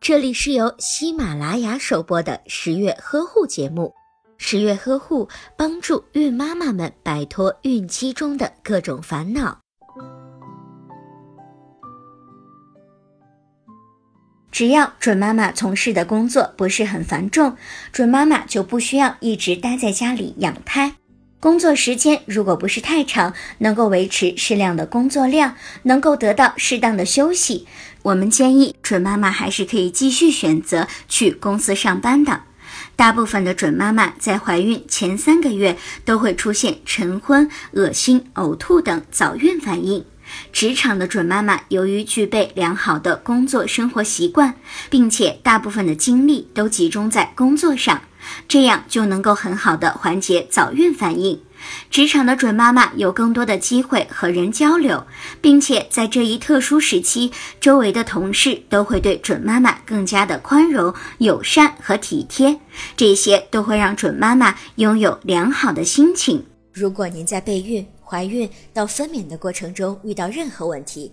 这里是由喜马拉雅首播的十月呵护节目。十月呵护帮助孕妈妈们摆脱孕期中的各种烦恼。只要准妈妈从事的工作不是很繁重，准妈妈就不需要一直待在家里养胎。工作时间如果不是太长，能够维持适量的工作量，能够得到适当的休息，我们建议准妈妈还是可以继续选择去公司上班的。大部分的准妈妈在怀孕前三个月都会出现晨昏、恶心、呕吐等早孕反应。职场的准妈妈由于具备良好的工作生活习惯，并且大部分的精力都集中在工作上，这样就能够很好的缓解早孕反应。职场的准妈妈有更多的机会和人交流，并且在这一特殊时期，周围的同事都会对准妈妈更加的宽容、友善和体贴，这些都会让准妈妈拥有良好的心情。如果您在备孕、怀孕到分娩的过程中遇到任何问题，